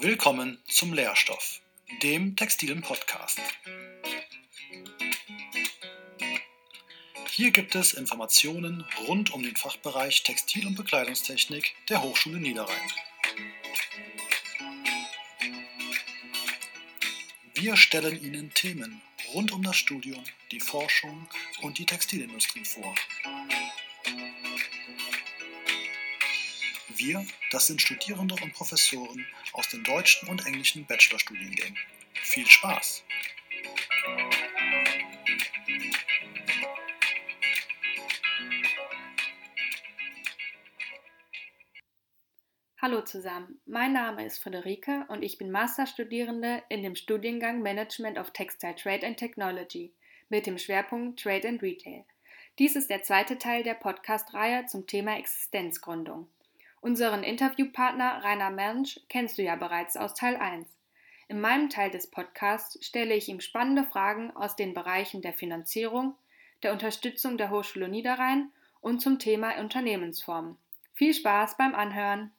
Willkommen zum Lehrstoff, dem textilen Podcast. Hier gibt es Informationen rund um den Fachbereich Textil- und Bekleidungstechnik der Hochschule Niederrhein. Wir stellen Ihnen Themen rund um das Studium, die Forschung und die Textilindustrie vor. Wir, das sind Studierende und Professoren aus den deutschen und englischen Bachelorstudiengängen. Viel Spaß! Hallo zusammen, mein Name ist Friederike und ich bin Masterstudierende in dem Studiengang Management of Textile Trade and Technology mit dem Schwerpunkt Trade and Retail. Dies ist der zweite Teil der Podcast-Reihe zum Thema Existenzgründung. Unseren Interviewpartner Rainer Mensch kennst du ja bereits aus Teil 1. In meinem Teil des Podcasts stelle ich ihm spannende Fragen aus den Bereichen der Finanzierung, der Unterstützung der Hochschule Niederrhein und zum Thema Unternehmensformen. Viel Spaß beim Anhören!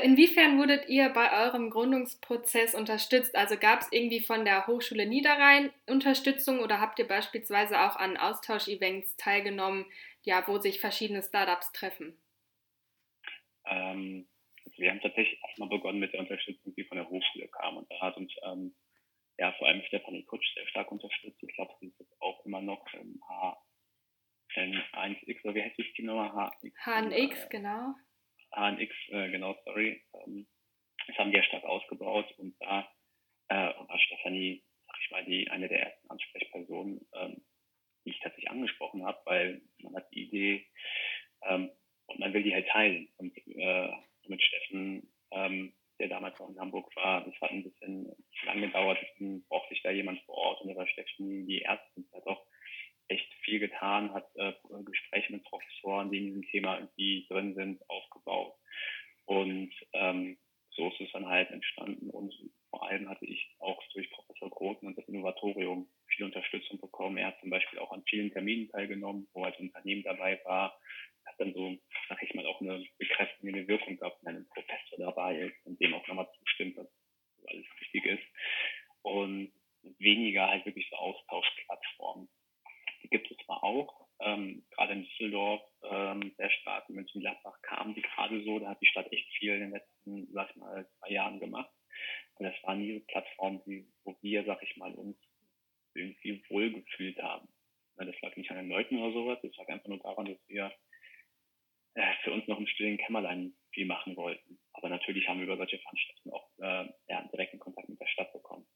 Inwiefern wurdet ihr bei eurem Gründungsprozess unterstützt? Also gab es irgendwie von der Hochschule Niederrhein Unterstützung oder habt ihr beispielsweise auch an Austauschevents teilgenommen, ja, wo sich verschiedene Startups treffen? Ähm, also wir haben tatsächlich erstmal begonnen mit der Unterstützung, die von der Hochschule kam. Und da hat uns ähm, ja vor allem Stefanie Kutsch sehr stark unterstützt. Ich glaube, sie ist jetzt auch immer noch im HN1X, oder wie heißt die Nummer? HX, HNX, äh, genau. HNX, äh, genau, sorry. Ähm, das haben wir stark ausgebaut und da äh, war Stefanie, sag ich mal, die eine der ersten Ansprechpersonen, ähm, die ich tatsächlich angesprochen habe, weil man hat die Idee, ähm, und man will die halt teilen. Und äh, mit Steffen, ähm, der damals noch in Hamburg war, das hat ein bisschen lang gedauert, deswegen brauchte ich da jemand vor Ort und da war Steffen die erste hat auch echt viel getan, hat äh, Gespräche mit Professoren, die in diesem Thema irgendwie drin sind, aufgebaut. Und ähm, so ist es dann halt entstanden. Und vor allem hatte ich auch durch Professor Groten und das Innovatorium viel Unterstützung bekommen. Er hat zum Beispiel auch an vielen Terminen teilgenommen, wo halt Unternehmen dabei war, hat dann so, sag ich mal, auch eine bekräftigende Wirkung gehabt, wenn ein Professor dabei ist und dem auch nochmal zustimmt, dass alles wichtig ist. Und weniger halt wirklich so Austauschplattformen. Die gibt es zwar auch, ähm, gerade in Düsseldorf ähm, sehr stark, in Mönchengladbach kamen die gerade so, da hat die Stadt echt viel in den letzten, sag ich mal, zwei Jahren gemacht. Und das waren diese Plattformen, wo wir, sag ich mal, uns irgendwie wohlgefühlt haben. Das lag nicht an den Leuten oder sowas, das lag einfach nur daran, dass wir äh, für uns noch im stillen Kämmerlein viel machen wollten. Aber natürlich haben wir über solche Veranstaltungen auch äh, ja, direkten Kontakt mit der Stadt bekommen.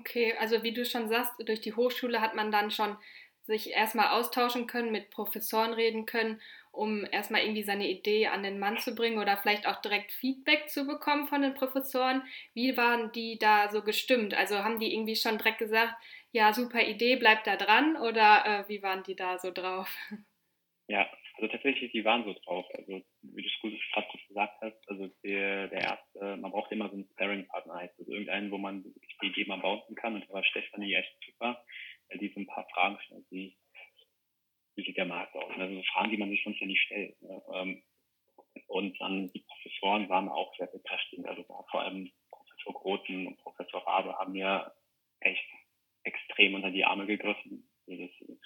Okay, also wie du schon sagst, durch die Hochschule hat man dann schon sich erstmal austauschen können, mit Professoren reden können, um erstmal irgendwie seine Idee an den Mann zu bringen oder vielleicht auch direkt Feedback zu bekommen von den Professoren. Wie waren die da so gestimmt? Also haben die irgendwie schon direkt gesagt, ja, super Idee, bleibt da dran oder äh, wie waren die da so drauf? Ja, also tatsächlich, die waren so drauf. Also wie du gerade gesagt hast, also der, der erste, man braucht immer so einen Sparing-Partner, also irgendeinen, wo man wirklich die Idee mal bauen kann. Und da war Stefanie echt super, weil die so ein paar Fragen stellt, wie, wie sieht der Markt aus? Also so Fragen, die man sich sonst ja nicht stellt. Ne? Ähm, und dann die Professoren waren auch sehr bekräftigend. Also vor allem Professor Groten und Professor Rabe haben mir echt extrem unter die Arme gegriffen. Also das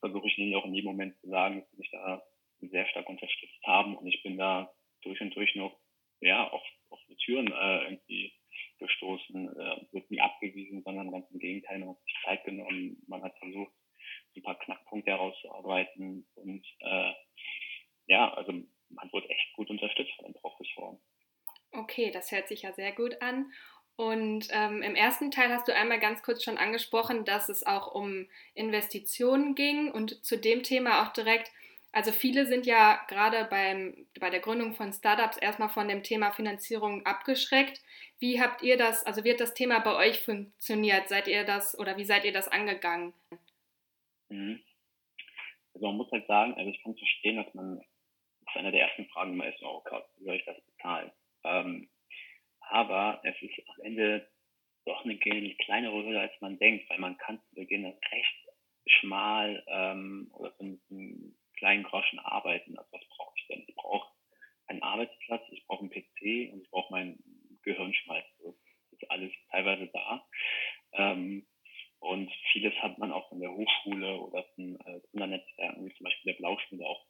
versuche ich ihnen auch in jedem Moment zu sagen, dass sie mich da sehr stark unterstützt haben und ich bin da durch und durch noch ja auf, auf die Türen äh, irgendwie gestoßen, äh, wird nie abgewiesen, sondern ganz im Gegenteil, man hat sich Zeit genommen, man hat versucht, ein paar Knackpunkte herauszuarbeiten und äh, ja, also man wurde echt gut unterstützt von den Professoren. Okay, das hört sich ja sehr gut an. Und ähm, im ersten Teil hast du einmal ganz kurz schon angesprochen, dass es auch um Investitionen ging und zu dem Thema auch direkt, also viele sind ja gerade beim, bei der Gründung von Startups erstmal von dem Thema Finanzierung abgeschreckt. Wie habt ihr das, also wird das Thema bei euch funktioniert? Seid ihr das oder wie seid ihr das angegangen? Mhm. Also man muss halt sagen, also ich kann verstehen, dass man, das ist eine der ersten Fragen immer ist, oh Gott, wie soll ich das bezahlen? Ähm, aber es ist am Ende doch eine kleinere Hürde, als man denkt, weil man kann zu Beginn recht schmal ähm, Margen arbeiten. Also was brauche ich denn? Ich brauche einen Arbeitsplatz, ich brauche einen PC und ich brauche meinen Gehirnschmalz. Also das ist alles teilweise da. Ähm, und vieles hat man auch von der Hochschule oder von äh, Sondernetzwerken, wie zum Beispiel der Blaustunde, auch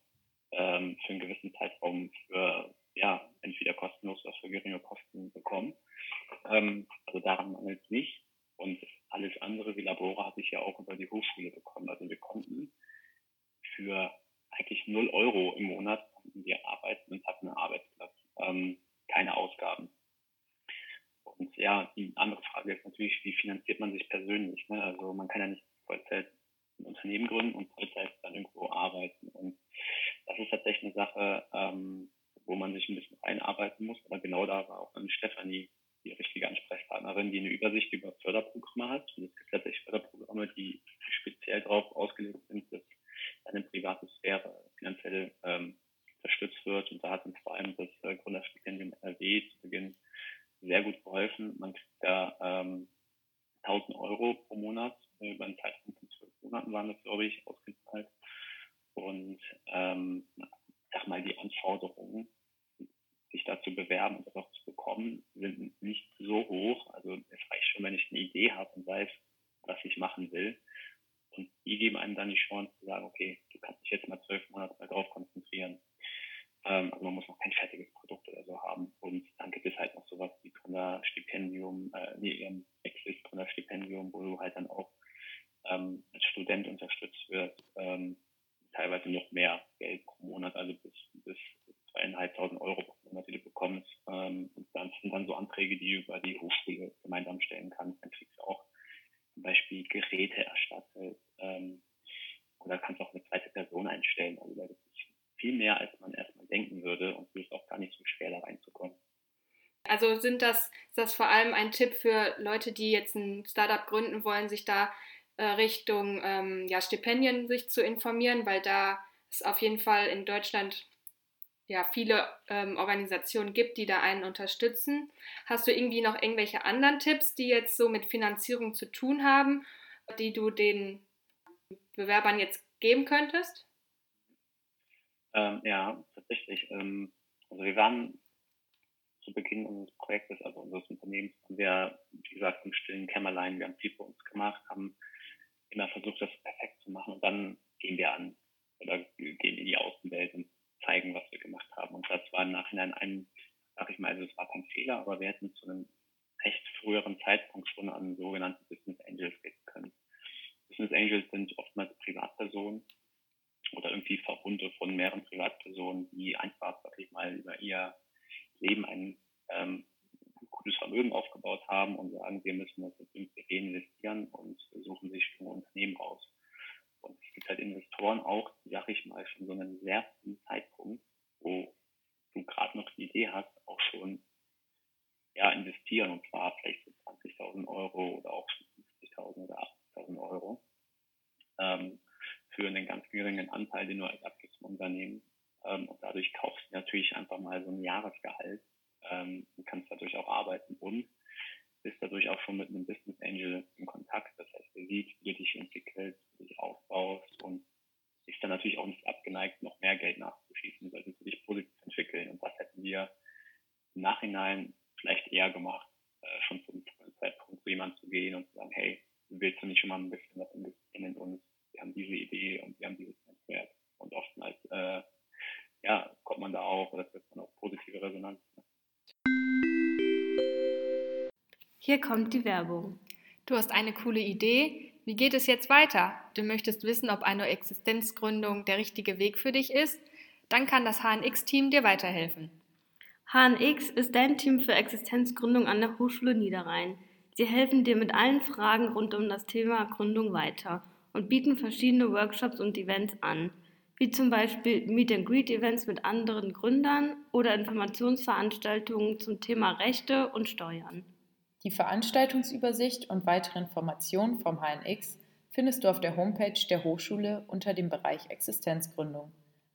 ähm, für einen gewissen Zeitraum für, ja, entweder kostenlos oder für geringe Kosten bekommen. Ähm, also daran mangelt es nicht. Und alles andere wie Labore habe ich ja auch über die Hochschule bekommen. Also wir konnten für eigentlich 0 Euro im Monat wir arbeiten und hatten einen Arbeitsplatz. Ähm, keine Ausgaben. Und ja, die andere Frage ist natürlich, wie finanziert man sich persönlich? Ne? Also man kann ja nicht Vollzeit ein Unternehmen gründen und Vollzeit dann irgendwo arbeiten. Und das ist tatsächlich eine Sache, ähm, wo man sich ein bisschen einarbeiten muss. Aber genau da war auch dann Stefanie die richtige Ansprechpartnerin, die eine Übersicht über Förderprogramme hat. Und es gibt tatsächlich Förderprogramme, die speziell darauf ausgelegt sind, dass eine private Sphäre finanziell ähm, unterstützt wird. Und da hat uns vor allem das äh, Gründerstipendium NRW zu Beginn sehr gut geholfen. Man kriegt da ähm, 1000 Euro pro Monat äh, über einen Zeitraum von zwölf Monaten waren das, glaube ich, ausgezahlt. Und ähm, sag mal, die Anforderungen, sich da zu bewerben und das auch zu bekommen, sind nicht so hoch. Also es reicht schon, wenn ich eine Idee habe und weiß, was ich machen will. Und die geben einem dann die Chance zu sagen, okay, du kannst dich jetzt mal zwölf Monate darauf konzentrieren. Ähm, also man muss noch kein fertiges Produkt oder so haben. Und dann gibt es halt noch sowas wie Gründerstipendium, äh, nee, ähm, Exist Gründerstipendium, wo du halt dann auch ähm, als Student unterstützt wirst, ähm, teilweise noch mehr Geld pro Monat, also bis, bis zweieinhalbtausend Euro pro Monat, die du bekommst. Ähm, und dann sind dann so Anträge, die du über die Hochschule gemeinsam stellen kannst. Dann kriegst du auch zum Beispiel Geräte erstattet ähm, oder kannst auch eine zweite Person einstellen. Also das ist viel mehr, als man erstmal denken würde und es ist auch gar nicht so schwer, da reinzukommen. Also sind das, ist das vor allem ein Tipp für Leute, die jetzt ein Startup gründen wollen, sich da äh, Richtung ähm, ja, Stipendien sich zu informieren, weil da es auf jeden Fall in Deutschland ja, viele ähm, Organisationen gibt, die da einen unterstützen. Hast du irgendwie noch irgendwelche anderen Tipps, die jetzt so mit Finanzierung zu tun haben, die du den Bewerbern jetzt geben könntest? Ähm, ja, tatsächlich. Ähm, also wir waren zu Beginn unseres Projektes, also unseres Unternehmens, haben wir, wie gesagt, im stillen Kämmerlein, wir haben viel für uns gemacht, haben immer versucht, das perfekt zu machen und dann gehen wir an oder gehen in die Außenwelt und zeigen, was wir gemacht haben. Und das war im Nachhinein ein, sag ich mal, also es war kein Fehler, aber wir hätten zu einem recht früheren Zeitpunkt schon an sogenannte Business Angels gehen können. Business Angels sind oftmals Privatpersonen, oder irgendwie Verbunde von mehreren Privatpersonen, die einfach, sag ich mal, über ihr Leben ein ähm, gutes Vermögen aufgebaut haben und sagen, wir müssen das jetzt irgendwie reinvestieren und suchen sich junge Unternehmen raus. Und es gibt halt Investoren auch, die, sag ich mal, schon so einen sehr frühen Zeitpunkt, wo du gerade noch die Idee hast, auch schon ja, investieren und zwar vielleicht so 20.000 Euro oder auch 50.000 oder 80.000 Euro. Ähm, für einen ganz geringen Anteil, den du als abgibst im Unternehmen. Ähm, und dadurch kaufst du natürlich einfach mal so ein Jahresgehalt ähm, und kannst dadurch auch arbeiten und bist dadurch auch schon mit einem Business Angel in Kontakt. Das heißt, er sieht, wie du dich entwickelst, wie du dich aufbaust und ist dann natürlich auch nicht abgeneigt, noch mehr Geld nachzuschießen, solltest du dich positiv entwickeln. Und das hätten wir im Nachhinein vielleicht eher gemacht, äh, schon zum Zeitpunkt zu jemandem zu gehen und zu sagen, hey, willst du nicht schon mal ein bisschen was investieren in uns? wir haben diese Idee und wir haben dieses Netzwerk. Und oftmals, äh, ja, kommt man da auch oder trifft man auch positive Resonanz. Hier kommt die Werbung. Du hast eine coole Idee. Wie geht es jetzt weiter? Du möchtest wissen, ob eine Existenzgründung der richtige Weg für dich ist? Dann kann das HNX-Team dir weiterhelfen. HNX ist dein Team für Existenzgründung an der Hochschule Niederrhein. Sie helfen dir mit allen Fragen rund um das Thema Gründung weiter und bieten verschiedene Workshops und Events an, wie zum Beispiel Meet-and-Greet-Events mit anderen Gründern oder Informationsveranstaltungen zum Thema Rechte und Steuern. Die Veranstaltungsübersicht und weitere Informationen vom HNX findest du auf der Homepage der Hochschule unter dem Bereich Existenzgründung.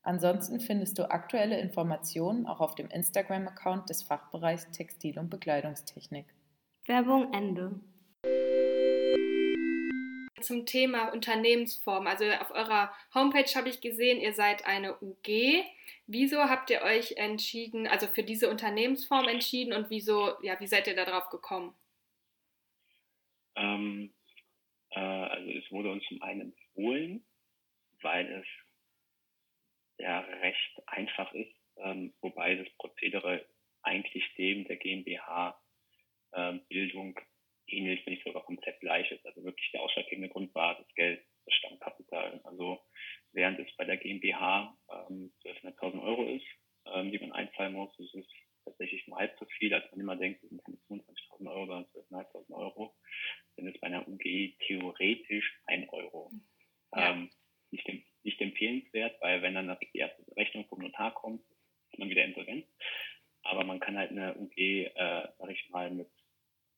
Ansonsten findest du aktuelle Informationen auch auf dem Instagram-Account des Fachbereichs Textil- und Bekleidungstechnik. Werbung Ende zum Thema Unternehmensform. Also auf eurer Homepage habe ich gesehen, ihr seid eine UG. Wieso habt ihr euch entschieden, also für diese Unternehmensform entschieden und wieso, ja, wie seid ihr darauf gekommen? Ähm, Äh, also es wurde uns zum einen empfohlen, weil es ja recht einfach ist, ähm, wobei das Prozedere eigentlich dem der GmbH ähm, Bildung ähnlich, wenn nicht sogar komplett gleich ist. Also wirklich der ausschlaggebende Grund war das Geld, das Stammkapital. Also während es bei der GmbH ähm, 12.500 Euro ist, ähm, die man einzahlen muss, ist es tatsächlich nur halb so viel, als man immer denkt, es sind keine 25.000 Euro, sondern 12.500 Euro. Dann ist bei einer UG theoretisch ein Euro. Ja. Ähm, nicht, nicht empfehlenswert, weil wenn dann die erste Rechnung vom Notar kommt, ist man wieder insolvent. Aber man kann halt eine UG, äh, sag ich mal, mit,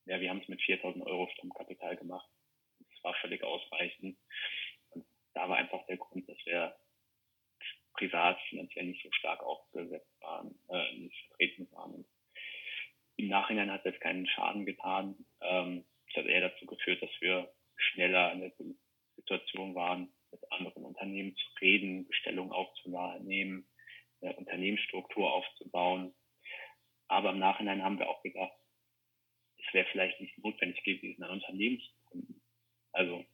ja, wir haben es mit 4000 Euro Stammkapital gemacht. Das war völlig ausreichend. Und da war einfach der Grund, dass wir privat finanziell nicht so stark aufgesetzt waren, äh, nicht vertreten waren. Und Im Nachhinein hat das keinen Schaden getan. Ähm, das hat eher dazu geführt, dass wir schneller in der Situation waren, mit anderen Unternehmen zu reden, Bestellungen aufzunehmen, eine Unternehmensstruktur aufzubauen. Aber im Nachhinein haben wir auch gedacht, es wäre vielleicht nicht notwendig gewesen, ein Unternehmen zu gründen. Also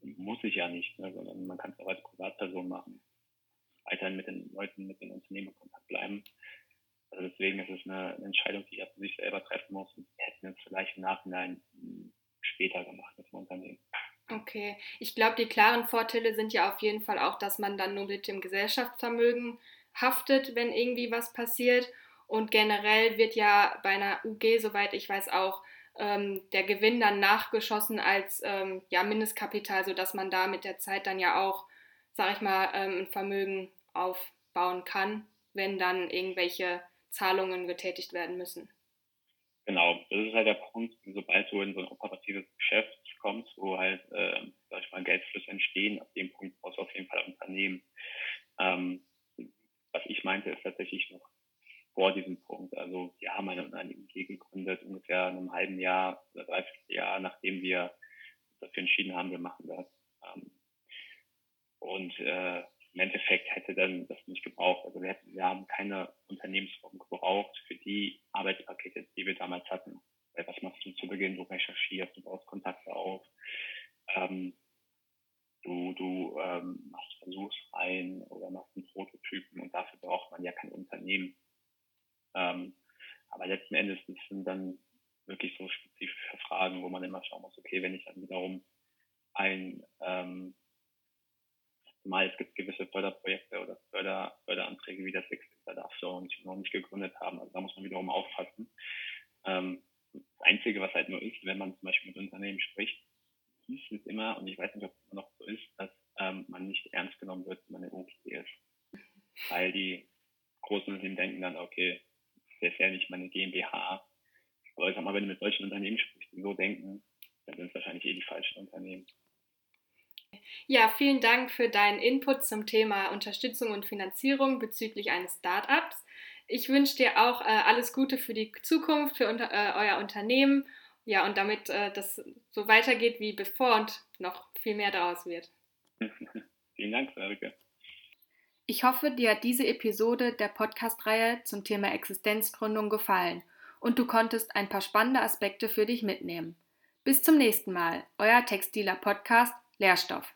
muss ich ja nicht, ne, sondern man kann es auch als Privatperson machen. Weiterhin mit den Leuten, mit den Unternehmen in Kontakt bleiben. Also deswegen ist es eine, Entscheidung, die er für sich selber treffen muss. Und hätten es vielleicht im Nachhinein hm, später gemacht mit dem Unternehmen. Okay, ich glaube, die klaren Vorteile sind ja auf jeden Fall auch, dass man dann nur mit dem Gesellschaftsvermögen haftet, wenn irgendwie was passiert. Und generell wird ja bei einer UG, soweit ich weiß, auch ähm, der Gewinn dann nachgeschossen als ähm, ja, Mindestkapital, sodass man da mit der Zeit dann ja auch, sag ich mal, ähm, ein Vermögen aufbauen kann, wenn dann irgendwelche Zahlungen getätigt werden müssen. Genau, das ist halt der Punkt, sobald du in so ein operatives Geschäft kommst, wo halt, äh, sag ich mal, Geldflüsse entstehen, ab dem Punkt brauchst du auf jeden Fall ein Unternehmen. Ähm, was ich meinte, ist tatsächlich noch vor diesem Punkt. Also wir haben eine Unternehmen gegründet, ungefähr in einem halben Jahr oder dreiviertel Jahr, nachdem wir dafür entschieden haben, wir machen das. Ähm, und äh, im Endeffekt hätte dann das nicht gebraucht. Also wir, hätten, wir haben keine Unternehmensform gebraucht für die Arbeitspakete, die wir damals hatten. Was machst du zu Beginn? Du recherchierst, du baust Kontakte auf, ähm, du, du ähm, machst Versuchsreihen oder machst einen Prototypen und dafür braucht man ja kein Unternehmen. Ähm, aber letzten Endes sind dann wirklich so spezifische Fragen, wo man immer schauen muss, okay, wenn ich dann wiederum ein ähm, Mal es gibt gewisse Förderprojekte oder Förder, Förderanträge wie das Wechselter darfst du und noch nicht gegründet haben. Also da muss man wiederum aufpassen. Ähm, das Einzige, was halt nur ist, wenn man zum Beispiel mit Unternehmen spricht, hieß es immer, und ich weiß nicht, ob es immer noch so ist, dass ähm, man nicht ernst genommen wird, wenn man eine OG ist. Weil die großen Unternehmen denken dann, okay, das ist ja nicht meine GmbH. Aber ich sag mal, wenn du mit solchen Unternehmen sprichst, die so denken, dann sind es wahrscheinlich eh die falschen Unternehmen. Ja, vielen Dank für deinen Input zum Thema Unterstützung und Finanzierung bezüglich eines Startups. Ich wünsche dir auch äh, alles Gute für die Zukunft, für unter, äh, euer Unternehmen. Ja, und damit äh, das so weitergeht wie bevor und noch viel mehr daraus wird. Vielen Dank, Sarike. Ich hoffe, dir hat diese Episode der Podcast-Reihe zum Thema Existenzgründung gefallen und du konntest ein paar spannende Aspekte für dich mitnehmen. Bis zum nächsten Mal, euer Textiler Podcast Lehrstoff.